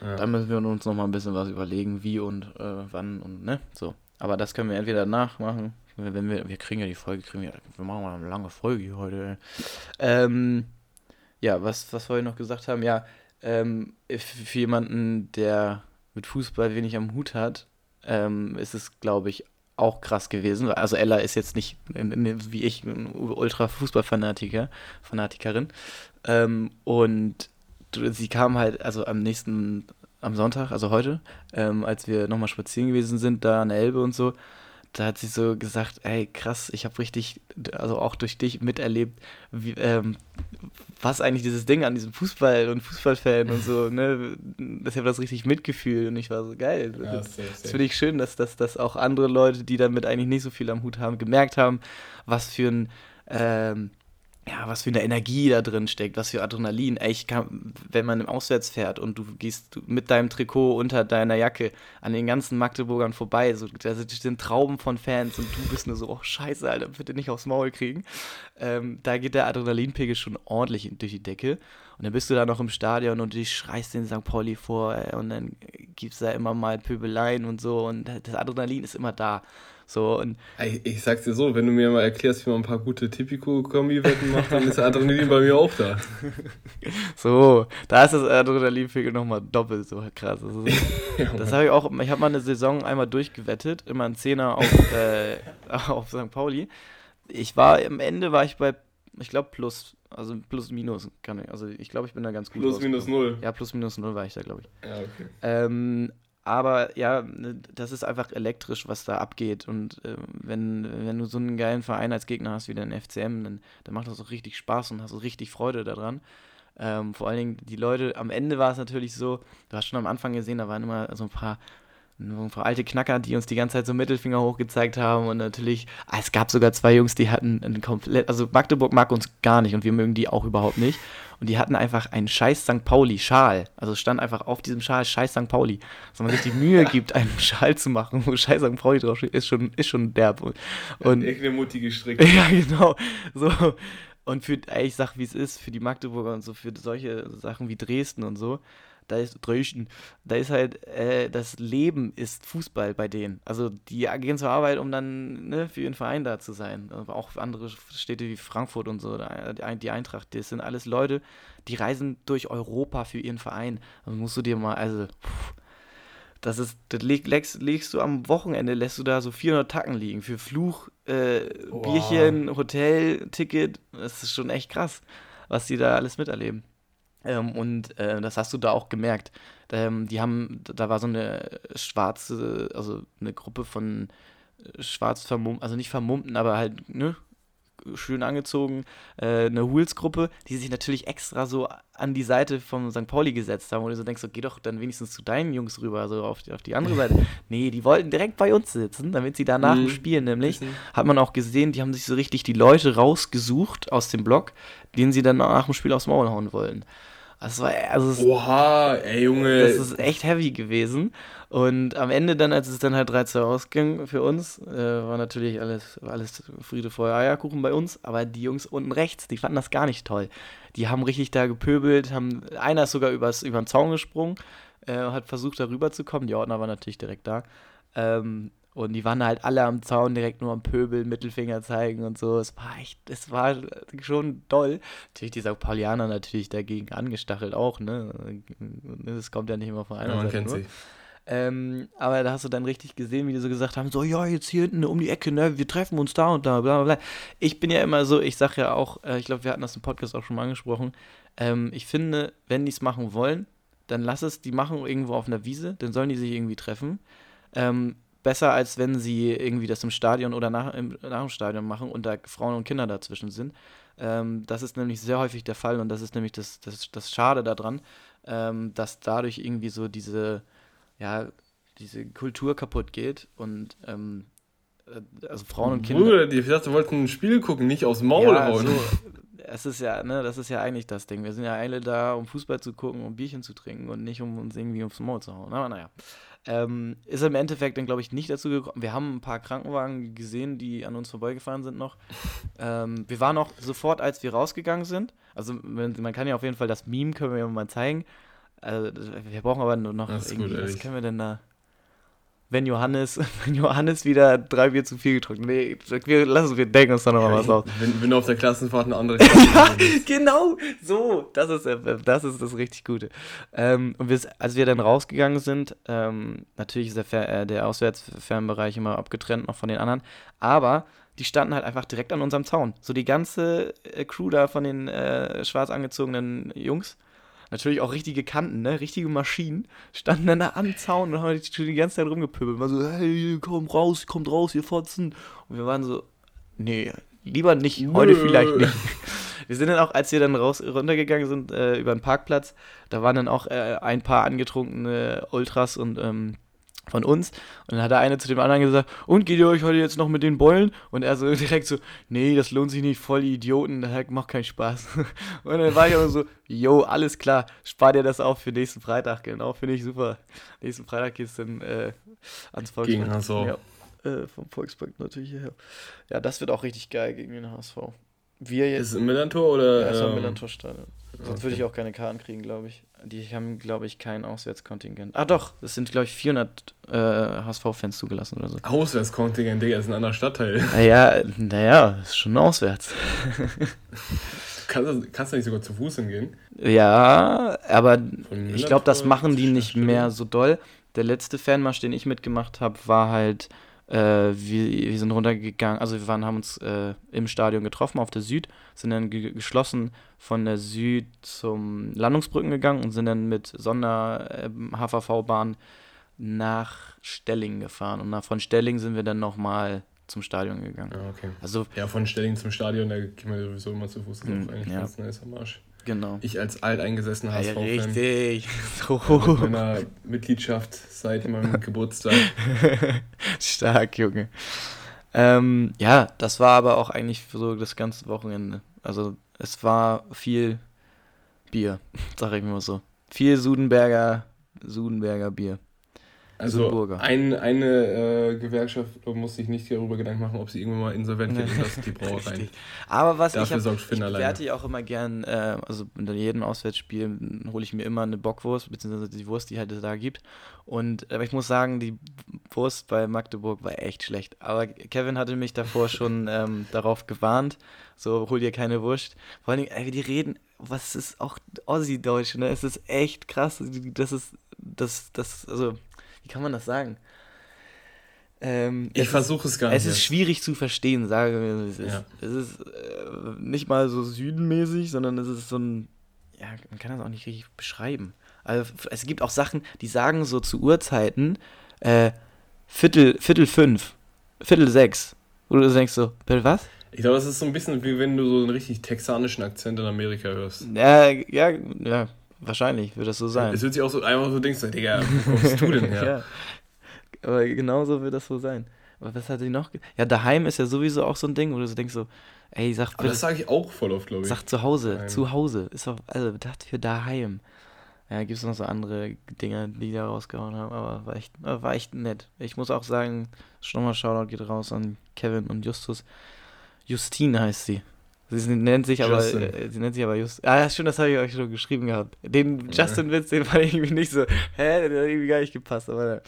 Ja. Da müssen wir uns nochmal ein bisschen was überlegen, wie und äh, wann und ne, so. Aber das können wir entweder danach machen, wenn wir, wir kriegen ja die Folge, kriegen wir, wir machen mal eine lange Folge hier heute. Ähm, ja, was, was wir noch gesagt haben, ja, ähm, für jemanden, der mit Fußball wenig am Hut hat, ähm, ist es, glaube ich, auch krass gewesen. Also Ella ist jetzt nicht wie ich Ultra-Fußball-Fanatiker, Fanatikerin. Ähm, und sie kam halt, also am nächsten, am Sonntag, also heute, ähm, als wir nochmal spazieren gewesen sind, da an der Elbe und so, da hat sie so gesagt, ey, krass, ich habe richtig, also auch durch dich miterlebt, wie, ähm, was eigentlich dieses Ding an diesem Fußball und Fußballfan und so, ne, das habe das richtig mitgefühlt und ich war so geil. Ja, das, das finde ich schön, dass, dass, dass auch andere Leute, die damit eigentlich nicht so viel am Hut haben, gemerkt haben, was für ein, ähm, ja, was für eine Energie da drin steckt, was für Adrenalin. Ey, ich kann, wenn man im Auswärts fährt und du gehst mit deinem Trikot unter deiner Jacke an den ganzen Magdeburgern vorbei, so, da sind Trauben von Fans und du bist nur so, oh scheiße, Alter, bitte nicht aufs Maul kriegen. Ähm, da geht der Adrenalinpegel schon ordentlich durch die Decke. Und dann bist du da noch im Stadion und du schreist den St. Pauli vor ey, und dann gibt es da immer mal Pöbeleien und so und das Adrenalin ist immer da. So, und ich, ich sag's dir so, wenn du mir mal erklärst, wie man ein paar gute Tipico-Kombi-Wetten macht, dann ist der Adrenalin bei mir auch da. So, da ist das Adrenalinpegel nochmal doppelt so krass. Also, das habe ich auch, ich habe mal eine Saison einmal durchgewettet, immer ein Zehner auf, äh, auf St. Pauli. Ich war, am Ende war ich bei, ich glaube, plus, also plus minus, kann ich, also ich glaube, ich bin da ganz gut Plus minus null? Ja, plus minus null war ich da, glaube ich. Ja, okay. Ähm, aber ja, ne, das ist einfach elektrisch, was da abgeht. Und äh, wenn, wenn du so einen geilen Verein als Gegner hast wie den FCM, dann, dann macht das auch richtig Spaß und hast so richtig Freude daran. Ähm, vor allen Dingen die Leute, am Ende war es natürlich so, du hast schon am Anfang gesehen, da waren immer so ein paar paar alte Knacker, die uns die ganze Zeit so Mittelfinger hochgezeigt haben und natürlich, ah, es gab sogar zwei Jungs, die hatten ein komplett, also Magdeburg mag uns gar nicht und wir mögen die auch überhaupt nicht und die hatten einfach einen scheiß St. Pauli-Schal, also stand einfach auf diesem Schal scheiß St. Pauli, dass man sich die Mühe gibt, einen Schal zu machen, wo scheiß St. Pauli draufsteht, ist schon, ist schon derb. Und, und eine Mutti gestrickt. Ja, genau, so und für, ich sag wie es ist, für die Magdeburger und so, für solche Sachen wie Dresden und so, da ist Dresden, da ist halt, äh, das Leben ist Fußball bei denen. Also die gehen zur Arbeit, um dann ne, für ihren Verein da zu sein. Aber auch andere Städte wie Frankfurt und so, die Eintracht, das sind alles Leute, die reisen durch Europa für ihren Verein. Also musst du dir mal, also, pff, das ist, das legst, legst du am Wochenende, lässt du da so 400 Tacken liegen für Fluch, äh, Bierchen, Hotel, Ticket. Das ist schon echt krass, was die da alles miterleben. Ähm, und äh, das hast du da auch gemerkt. Ähm, die haben, da war so eine schwarze, also eine Gruppe von äh, schwarz vermummten, also nicht vermummten, aber halt, ne, schön angezogen, äh, eine Hools-Gruppe, die sich natürlich extra so an die Seite von St. Pauli gesetzt haben, wo du so denkst, so, geh doch dann wenigstens zu deinen Jungs rüber, also auf die, auf die andere Seite. nee, die wollten direkt bei uns sitzen, damit sie danach mhm. Spielen nämlich, hat man auch gesehen, die haben sich so richtig die Leute rausgesucht aus dem Block, denen sie dann nach dem Spiel aufs Maul hauen wollen. Das war, also Oha, ey Junge. Das ist echt heavy gewesen. Und am Ende dann, als es dann halt 13 ausging für uns, äh, war natürlich alles, alles Friede, Feuer, Eierkuchen bei uns. Aber die Jungs unten rechts, die fanden das gar nicht toll. Die haben richtig da gepöbelt, haben, einer ist sogar übers, über den Zaun gesprungen, äh, hat versucht, da rüber zu kommen. Die Ordner waren natürlich direkt da. Ähm, und die waren halt alle am Zaun direkt nur am Pöbel, Mittelfinger zeigen und so. Es war echt, es war schon doll. Natürlich die St. Paulianer natürlich dagegen angestachelt auch, ne? Das kommt ja nicht immer von einer ja, man Seite. Kennt nur. Ähm, aber da hast du dann richtig gesehen, wie die so gesagt haben: so, ja, jetzt hier hinten um die Ecke, ne, wir treffen uns da und da, bla bla bla. Ich bin ja immer so, ich sag ja auch, äh, ich glaube, wir hatten das im Podcast auch schon mal angesprochen. Ähm, ich finde, wenn die es machen wollen, dann lass es die machen irgendwo auf einer Wiese, dann sollen die sich irgendwie treffen. Ähm, besser, als wenn sie irgendwie das im Stadion oder nach, im, nach dem Stadion machen und da Frauen und Kinder dazwischen sind. Ähm, das ist nämlich sehr häufig der Fall und das ist nämlich das, das, das Schade daran, ähm, dass dadurch irgendwie so diese, ja, diese Kultur kaputt geht und ähm, äh, also Frauen und Kinder. Bruder, ich dachte, wollten ein Spiel gucken, nicht aufs Maul ja, hauen. So, es ist ja, ne, das ist ja eigentlich das Ding. Wir sind ja alle da, um Fußball zu gucken, um Bierchen zu trinken und nicht um uns irgendwie aufs Maul zu hauen. Aber naja. Ähm, ist im Endeffekt dann, glaube ich, nicht dazu gekommen. Wir haben ein paar Krankenwagen gesehen, die an uns vorbeigefahren sind noch. Ähm, wir waren auch sofort, als wir rausgegangen sind. Also man kann ja auf jeden Fall das Meme, können wir ja mal zeigen. Also, wir brauchen aber nur noch das irgendwie, gut, was können wir denn da? Wenn Johannes, wenn Johannes wieder drei Bier zu viel getrunken. Nee, wir lassen wir denken uns da nochmal was aus. Wenn, wenn du auf der Klassenfahrt eine andere Ja, genau, so, das ist, äh, das ist das richtig Gute. Ähm, und wir, als wir dann rausgegangen sind, ähm, natürlich ist der, äh, der Auswärtsfernbereich immer abgetrennt noch von den anderen, aber die standen halt einfach direkt an unserem Zaun. So die ganze äh, Crew da von den äh, schwarz angezogenen Jungs, natürlich auch richtige Kanten, ne, richtige Maschinen, standen dann da am Zaun und haben die, die ganze Zeit rumgepöbelt. Mal so, hey, komm raus, kommt raus, ihr Fotzen. Und wir waren so, nee, lieber nicht, heute Nö. vielleicht nicht. Wir sind dann auch, als wir dann raus runtergegangen sind äh, über den Parkplatz, da waren dann auch äh, ein paar angetrunkene Ultras und ähm, von uns. Und dann hat der eine zu dem anderen gesagt, und geht ihr euch heute jetzt noch mit den Beulen? Und er so direkt so, nee, das lohnt sich nicht, voll Idioten, das macht keinen Spaß. Und dann war ich auch so, yo, alles klar, spar dir das auf für nächsten Freitag, genau, finde ich super. Nächsten Freitag geht's dann äh, ans Volkspark. Gegen HSV. Ja, äh, vom Volkspark natürlich hierher. Ja, das wird auch richtig geil gegen den HSV. Wir jetzt. Ist es im Millantor oder? Ja, ist ähm, Millantor-Stadion. Sonst würde ich auch keine Karten kriegen, glaube ich. Die haben, glaube ich, kein Auswärtskontingent. Ah, doch, es sind, glaube ich, 400 äh, HSV-Fans zugelassen oder so. Auswärtskontingent, Digga, ist ein anderer Stadtteil. Naja, naja, ist schon auswärts. Kannst du kannst du nicht sogar zu Fuß hingehen? ja, aber ich glaube, das machen die nicht mehr so doll. Der letzte Fanmarsch, den ich mitgemacht habe, war halt, äh, wir, wir sind runtergegangen, also wir waren, haben uns äh, im Stadion getroffen auf der Süd, sind dann ge geschlossen von der Süd zum Landungsbrücken gegangen und sind dann mit Sonder-HVV-Bahn nach Stelling gefahren. Und nach, von Stelling sind wir dann nochmal zum Stadion gegangen. Ja, okay. Also, Ja, von Stelling zum Stadion, da geht man sowieso immer zu Fuß. Das ist Hm, eigentlich ja. ganz nice am. Genau. Ich als alteingesessener Ja, HSV-Fan richtig. mit So. meiner Mitgliedschaft seit meinem Geburtstag. Stark, Junge. Ähm, ja, das war aber auch eigentlich so das ganze Wochenende. Also es war viel Bier, sag ich mal so. Viel Sudenberger, Sudenberger Bier. Also ein, eine äh, Gewerkschaft muss sich nicht darüber Gedanken machen, ob sie irgendwann mal insolvent geht und das ist die Brauerei. Aber was Dafür ich, hab, ich bewerte ja auch immer gern, äh, also in jedem Auswärtsspiel hole ich mir immer eine Bockwurst, beziehungsweise die Wurst, die halt es da gibt. Und aber ich muss sagen, die Wurst bei Magdeburg war echt schlecht. Aber Kevin hatte mich davor schon ähm, darauf gewarnt, so hol dir keine Wurst. Vor allen Dingen, ey, die reden, was ist auch Ossi-Deutsch, ne? Es ist echt krass. Das ist, das, das, also, wie kann man das sagen? Ähm, Ich versuche es gar nicht. es ist schwierig zu verstehen, sagen wir, wie es ist. Ja. Es ist äh, nicht mal so südenmäßig, sondern es ist so ein, ja, man kann das auch nicht richtig beschreiben. Also es gibt auch Sachen, die sagen so zu Uhrzeiten, äh, Viertel, Viertel fünf, Viertel sechs. Wo du denkst so, was? Ich glaube, das ist so ein bisschen wie wenn du so einen richtig texanischen Akzent in Amerika hörst. Ja, ja, ja, wahrscheinlich wird das so sein. Es wird sich auch so einfach so denkst, du, Digga, wo kommst du denn her? ja. Aber genauso wird das so sein. Aber was hat sie noch? Ja, daheim ist ja sowieso auch so ein Ding, wo du so denkst so, ey, sag Aber das sage ich auch voll oft, glaube ich. Sag zu Hause, Daheim. zu Hause. Ist doch, also das für daheim. Ja, gibt es noch so andere Dinge, die da rausgehauen haben, aber war echt, war echt nett. Ich muss auch sagen, schon mal Shoutout geht raus an Kevin und Justus. Justine heißt sie. Sie nennt sich aber, Justin. äh, sie nennt sich aber Just. Ah, ja, stimmt, das habe ich euch schon geschrieben gehabt. Den Justin-Witz, den fand ich irgendwie nicht so, hä, der hat irgendwie gar nicht gepasst, aber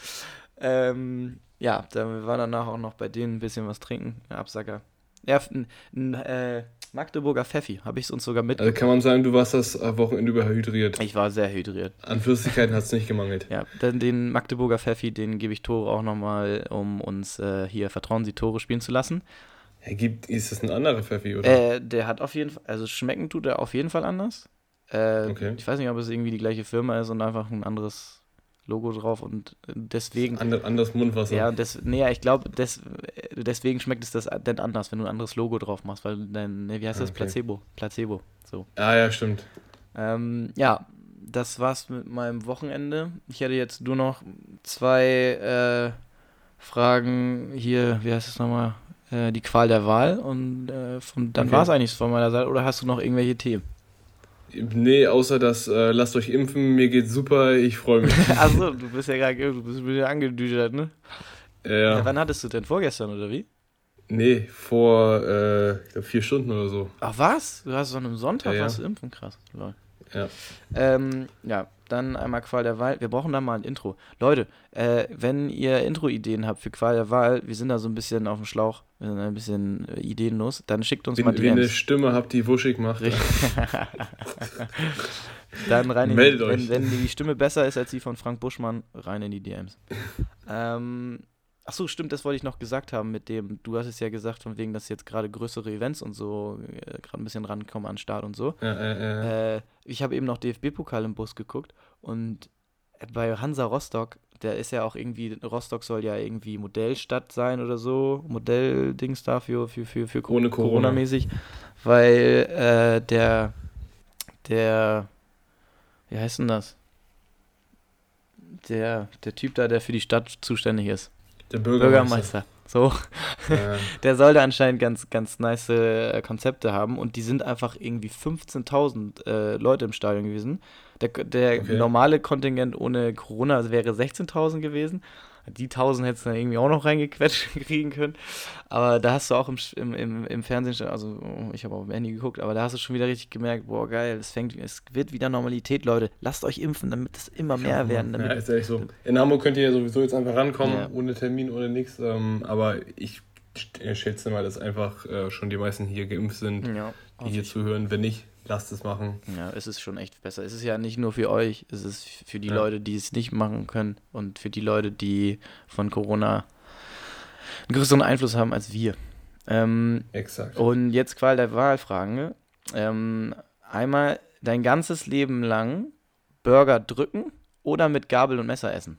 ähm, ja, da, wir waren danach auch noch bei denen ein bisschen was trinken, ein Absacker. Ja, ein, ein äh, Magdeburger Pfeffi habe ich es uns sogar mit. Also kann man sagen, du warst das äh, Wochenende über hydriert. ich war sehr hydriert. An Flüssigkeiten hat es nicht gemangelt. Ja, dann den Magdeburger Pfeffi, den gebe ich Tore auch nochmal, um uns äh, hier Vertrauen Sie Tore spielen zu lassen. Ja, gibt, ist das ein anderer Pfeffi, oder? Äh, der hat auf jeden Fall, also schmecken tut er auf jeden Fall anders. Äh, Okay. Ich weiß nicht, ob es irgendwie die gleiche Firma ist und einfach ein anderes Logo drauf und deswegen. Ander, anderes Mundwasser. Ja, des, nee, ja, ich glaube, des, deswegen schmeckt es das denn anders, wenn du ein anderes Logo drauf machst, weil dein, ne, wie heißt das? Okay. Placebo. Placebo. So. Ah, ja, stimmt. Ähm, ja, das war's mit meinem Wochenende. Ich hätte jetzt nur noch zwei äh, Fragen hier, wie heißt es nochmal? Äh, die Qual der Wahl und äh, von, dann Okay. war's eigentlich von meiner Seite. Oder hast du noch irgendwelche Themen? Nee, außer das, äh, lasst euch impfen, mir geht's super, ich freue mich. Achso, du bist ja gerade du bist wieder angedüdert, ne? ja. Ja, wann hattest du denn? Vorgestern oder wie? Nee, vor äh, ich glaub, vier Stunden oder so. Ach was? Du hast an einem Sonntag Ja, ja. was impfen? Krass. Ja. Ähm, ja, dann einmal Qual der Wahl. Wir brauchen da mal ein Intro. Leute, äh, wenn ihr Intro-Ideen habt für Qual der Wahl, wir sind da so ein bisschen auf dem Schlauch, wir sind ein bisschen äh, ideenlos, dann schickt uns Wenn, mal wenn ihr eine DMs. Stimme habt, die wuschig macht. dann rein in Meldet die, wenn, euch. wenn die Stimme besser ist als die von Frank Buschmann, rein in die DMs. ähm, ach so, stimmt, das wollte ich noch gesagt haben mit dem, du hast es ja gesagt, von wegen, dass jetzt gerade größere Events und so äh, gerade ein bisschen rankommen an den Start und so. Ja, äh, äh. Ich habe eben noch DFB-Pokal im Bus geguckt und bei Hansa Rostock, der ist ja auch irgendwie, Rostock soll ja irgendwie Modellstadt sein oder so, Modelldings dafür, für, für, für Corona. Corona-mäßig, weil äh, der, der, wie heißt denn das? Der, der Typ da, der für die Stadt zuständig ist. Der Bürgermeister. Bürgermeister. So, Ja. der soll da anscheinend ganz, ganz nice äh, Konzepte haben und die sind einfach irgendwie 15.000 äh, Leute im Stadion gewesen. Der, der Okay. normale Kontingent ohne Corona wäre 16.000 gewesen. Die 1000 hättest du dann irgendwie auch noch reingequetscht kriegen können. Aber da hast du auch im, im, im, Fernsehen, schon- also oh, ich habe auch im Handy geguckt, aber da hast du schon wieder richtig gemerkt, boah geil, es fängt, es wird wieder Normalität, Leute. Lasst euch impfen, damit es immer mehr werden. Ja, ist ehrlich so. In Hamburg könnt ihr ja sowieso jetzt einfach rankommen, Ja. ohne Termin, ohne nichts. Ähm, aber ich sch- schätze mal, dass einfach äh, schon die meisten hier geimpft sind, ja, die hier zuhören. Wenn nicht, lasst es machen. Ja, es ist schon echt besser. Es ist ja nicht nur für euch, es ist für die Ja. Leute, die es nicht machen können und für die Leute, die von Corona einen größeren Einfluss haben als wir. Ähm, Exakt. und jetzt Qual der Wahlfragen. Ähm, einmal dein ganzes Leben lang Burger drücken oder mit Gabel und Messer essen.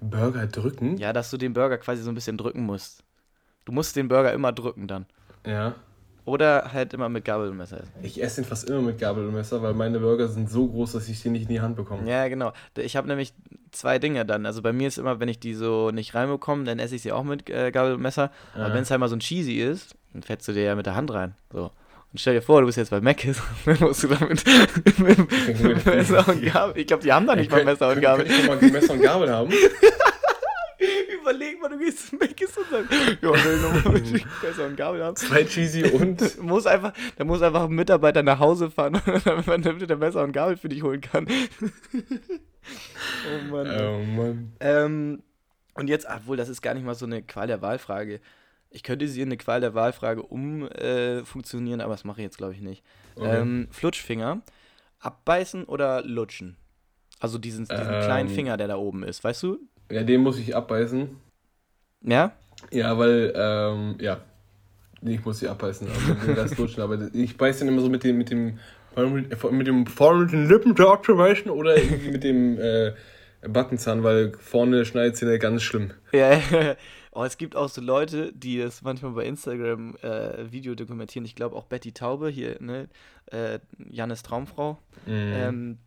Burger drücken? Ja, dass du den Burger quasi so ein bisschen drücken musst. Du musst den Burger immer drücken dann. Ja. Oder halt immer mit Gabel und Messer essen. Ich esse den fast immer mit Gabel und Messer, weil meine Burger sind so groß, dass ich die nicht in die Hand bekomme. Ja, genau. Ich habe nämlich zwei Dinge dann. Also bei mir ist immer, wenn ich die so nicht reinbekomme, dann esse ich sie auch mit äh, Gabel und Messer. Aber Ja. wenn es halt mal so ein Cheesy ist, dann fetzt du dir ja mit der Hand rein. So. Und stell dir vor, du bist jetzt bei Mc's, dann musst du damit mit, mit, mit Messer und Gabel. Ich glaube, die haben da nicht mal Messer und Gabel. Könnte ich mal Messer und Gabel haben? Überleg mal, du gehst zu Mc's und sagst, ja, will nochmal mit Messer und Gabel haben. Zwei Cheesy und. Muss einfach, da muss einfach ein Mitarbeiter nach Hause fahren, damit er Messer und Gabel für dich holen kann. oh Mann. Oh Mann. Ähm, und jetzt, obwohl, das ist gar nicht mal so eine Qual der Wahlfrage. Ich könnte sie in eine Qual der Wahlfrage umfunktionieren, äh, funktionieren, aber das mache ich jetzt, glaube ich, nicht. Okay. Ähm, Flutschfinger, abbeißen oder lutschen? Also diesen, diesen Ähm. kleinen Finger, der da oben ist, weißt du? Ja, den muss ich abbeißen. Ja? Ja, weil, ähm, ja. Ich muss sie abbeißen, also den Rest lutschen. Aber ich beiß den immer so mit dem, mit dem, mit dem vorne mit den Lippen da abzubeißen oder irgendwie mit dem äh, Backenzahn, weil vorne schneidet sie ganz schlimm. Ja, oh, es gibt auch so Leute, die das manchmal bei Instagram äh, Video dokumentieren. Ich glaube auch Betty Taube hier, ne? Äh, Jannes Traumfrau. Mhm. Ähm,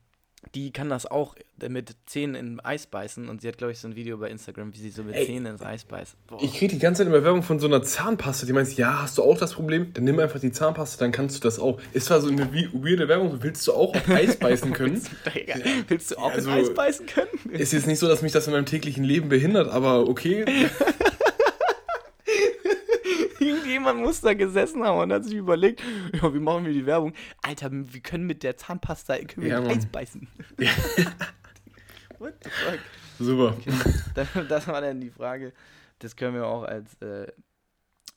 die kann das auch mit Zähnen in Eis beißen und sie hat, glaube ich, so ein Video bei Instagram, wie sie so mit Ey, Zähnen ins Eis beißt. Boah. Ich kriege die ganze Zeit immer Werbung von so einer Zahnpasta, die meinst, ja, hast du auch das Problem? Dann nimm einfach die Zahnpasta, dann kannst du das auch. Ist zwar so eine weirde Werbung, willst du auch auf Eis beißen können? Digga, Willst du auch Also- Eis beißen können? Ist jetzt nicht so, dass mich das in meinem täglichen Leben behindert, aber okay. Irgendjemand muss da gesessen haben und hat sich überlegt, ja, wie machen wir die Werbung? Alter, wir können mit der Zahnpasta können wir Ja. Eis beißen. What the fuck? Super. Das, das war dann die Frage. Das können wir auch als äh,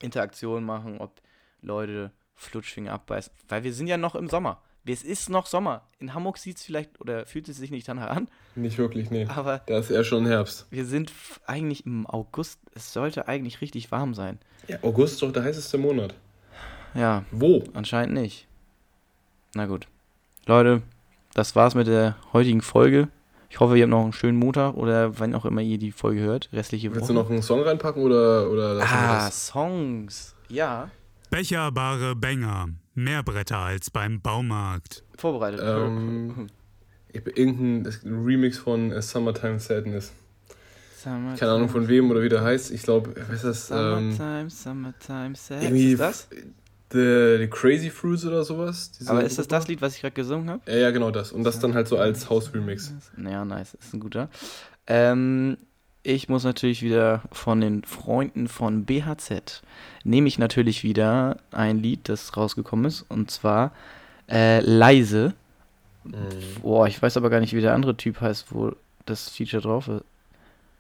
Interaktion machen, ob Leute Flutschfinger abbeißen. Weil wir sind ja noch im Sommer. Es ist noch Sommer. In Hamburg sieht es vielleicht oder fühlt es sich nicht danach an, Nicht wirklich, nee. aber Da ist eher schon Herbst. wir sind eigentlich im August. Es sollte eigentlich richtig warm sein. Ja, August ist doch der heißeste Monat. Ja, Wo? anscheinend nicht. Na gut. Leute, das war's mit der heutigen Folge. Ich hoffe, ihr habt noch einen schönen Montag oder wann auch immer ihr die Folge hört. Restliche Willst Woche. du noch einen Song reinpacken oder, oder ah? Songs. Ja, Becherbare Bänger. Mehr Bretter als beim Baumarkt. vorbereitet. Ähm, ich bin irgendein das- ein Remix von äh, Summertime Sadness. Summertime, Keine Ahnung von wem oder wie der heißt. Ich glaube, was ist das? Ähm, Summertime, Summertime, sad. irgendwie Ist das? The, the Crazy Fruits oder sowas. Aber ist das das Lied, was ich gerade gesungen habe? Ja, ja, genau das. Und das dann halt so als House-Remix. Naja, nice. Ist ein guter. Ähm, ich muss natürlich wieder von den Freunden von BHZ nehme ich natürlich wieder ein Lied, das rausgekommen ist. Und zwar äh, Leise Boah, ich weiß aber gar nicht, wie der andere Typ heißt, wo das Feature drauf ist.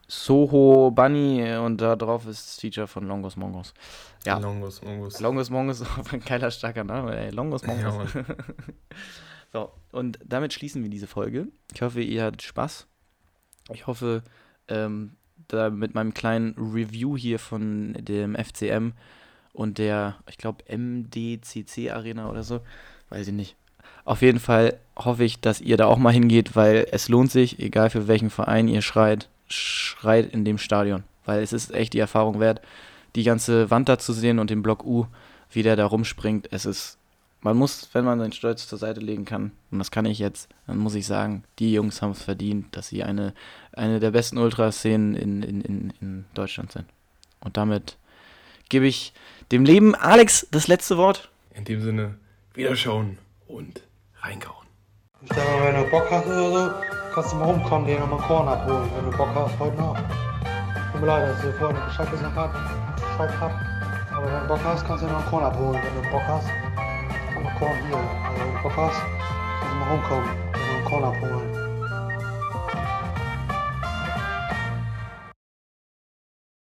Soho Bunny und da drauf ist das Feature von Longos Mongos. Ja. Longus, Longus. Longos Mongos, ein geiler, starker Name, ey. Longos Mongos. Ja, so, und damit schließen wir diese Folge. Ich hoffe, ihr hattet Spaß. Ich hoffe, ähm, da mit meinem kleinen Review hier von dem FCM und der, ich glaube, MDCC Arena oder so, weiß ich nicht. Auf jeden Fall hoffe ich, dass ihr da auch mal hingeht, weil es lohnt sich, egal für welchen Verein ihr schreit, schreit in dem Stadion. Weil es ist echt die Erfahrung wert, die ganze Wand da zu sehen und den Block U, wie der da rumspringt. Es ist, man muss, wenn man seinen Stolz zur Seite legen kann, und das kann ich jetzt, dann muss ich sagen, die Jungs haben es verdient, dass sie eine, eine der besten Ultraszenen in, in, in, in Deutschland sind. Und damit gebe ich dem Leben Alex das letzte Wort. In dem Sinne, wiederschauen und reinkauen. Ich denke mal, wenn du Bock hast oder so, kannst du mal rumkommen, dir nochmal Korn abholen, wenn du Bock hast, heute noch. Tut mir leid, dass vorher nicht Bescheid gesagt hab. Aber wenn du Bock hast, kannst du dir noch Korn abholen, wenn du Bock hast. gewoon hier, uh, op Havas, dat we gewoon komen. Dat we een cola op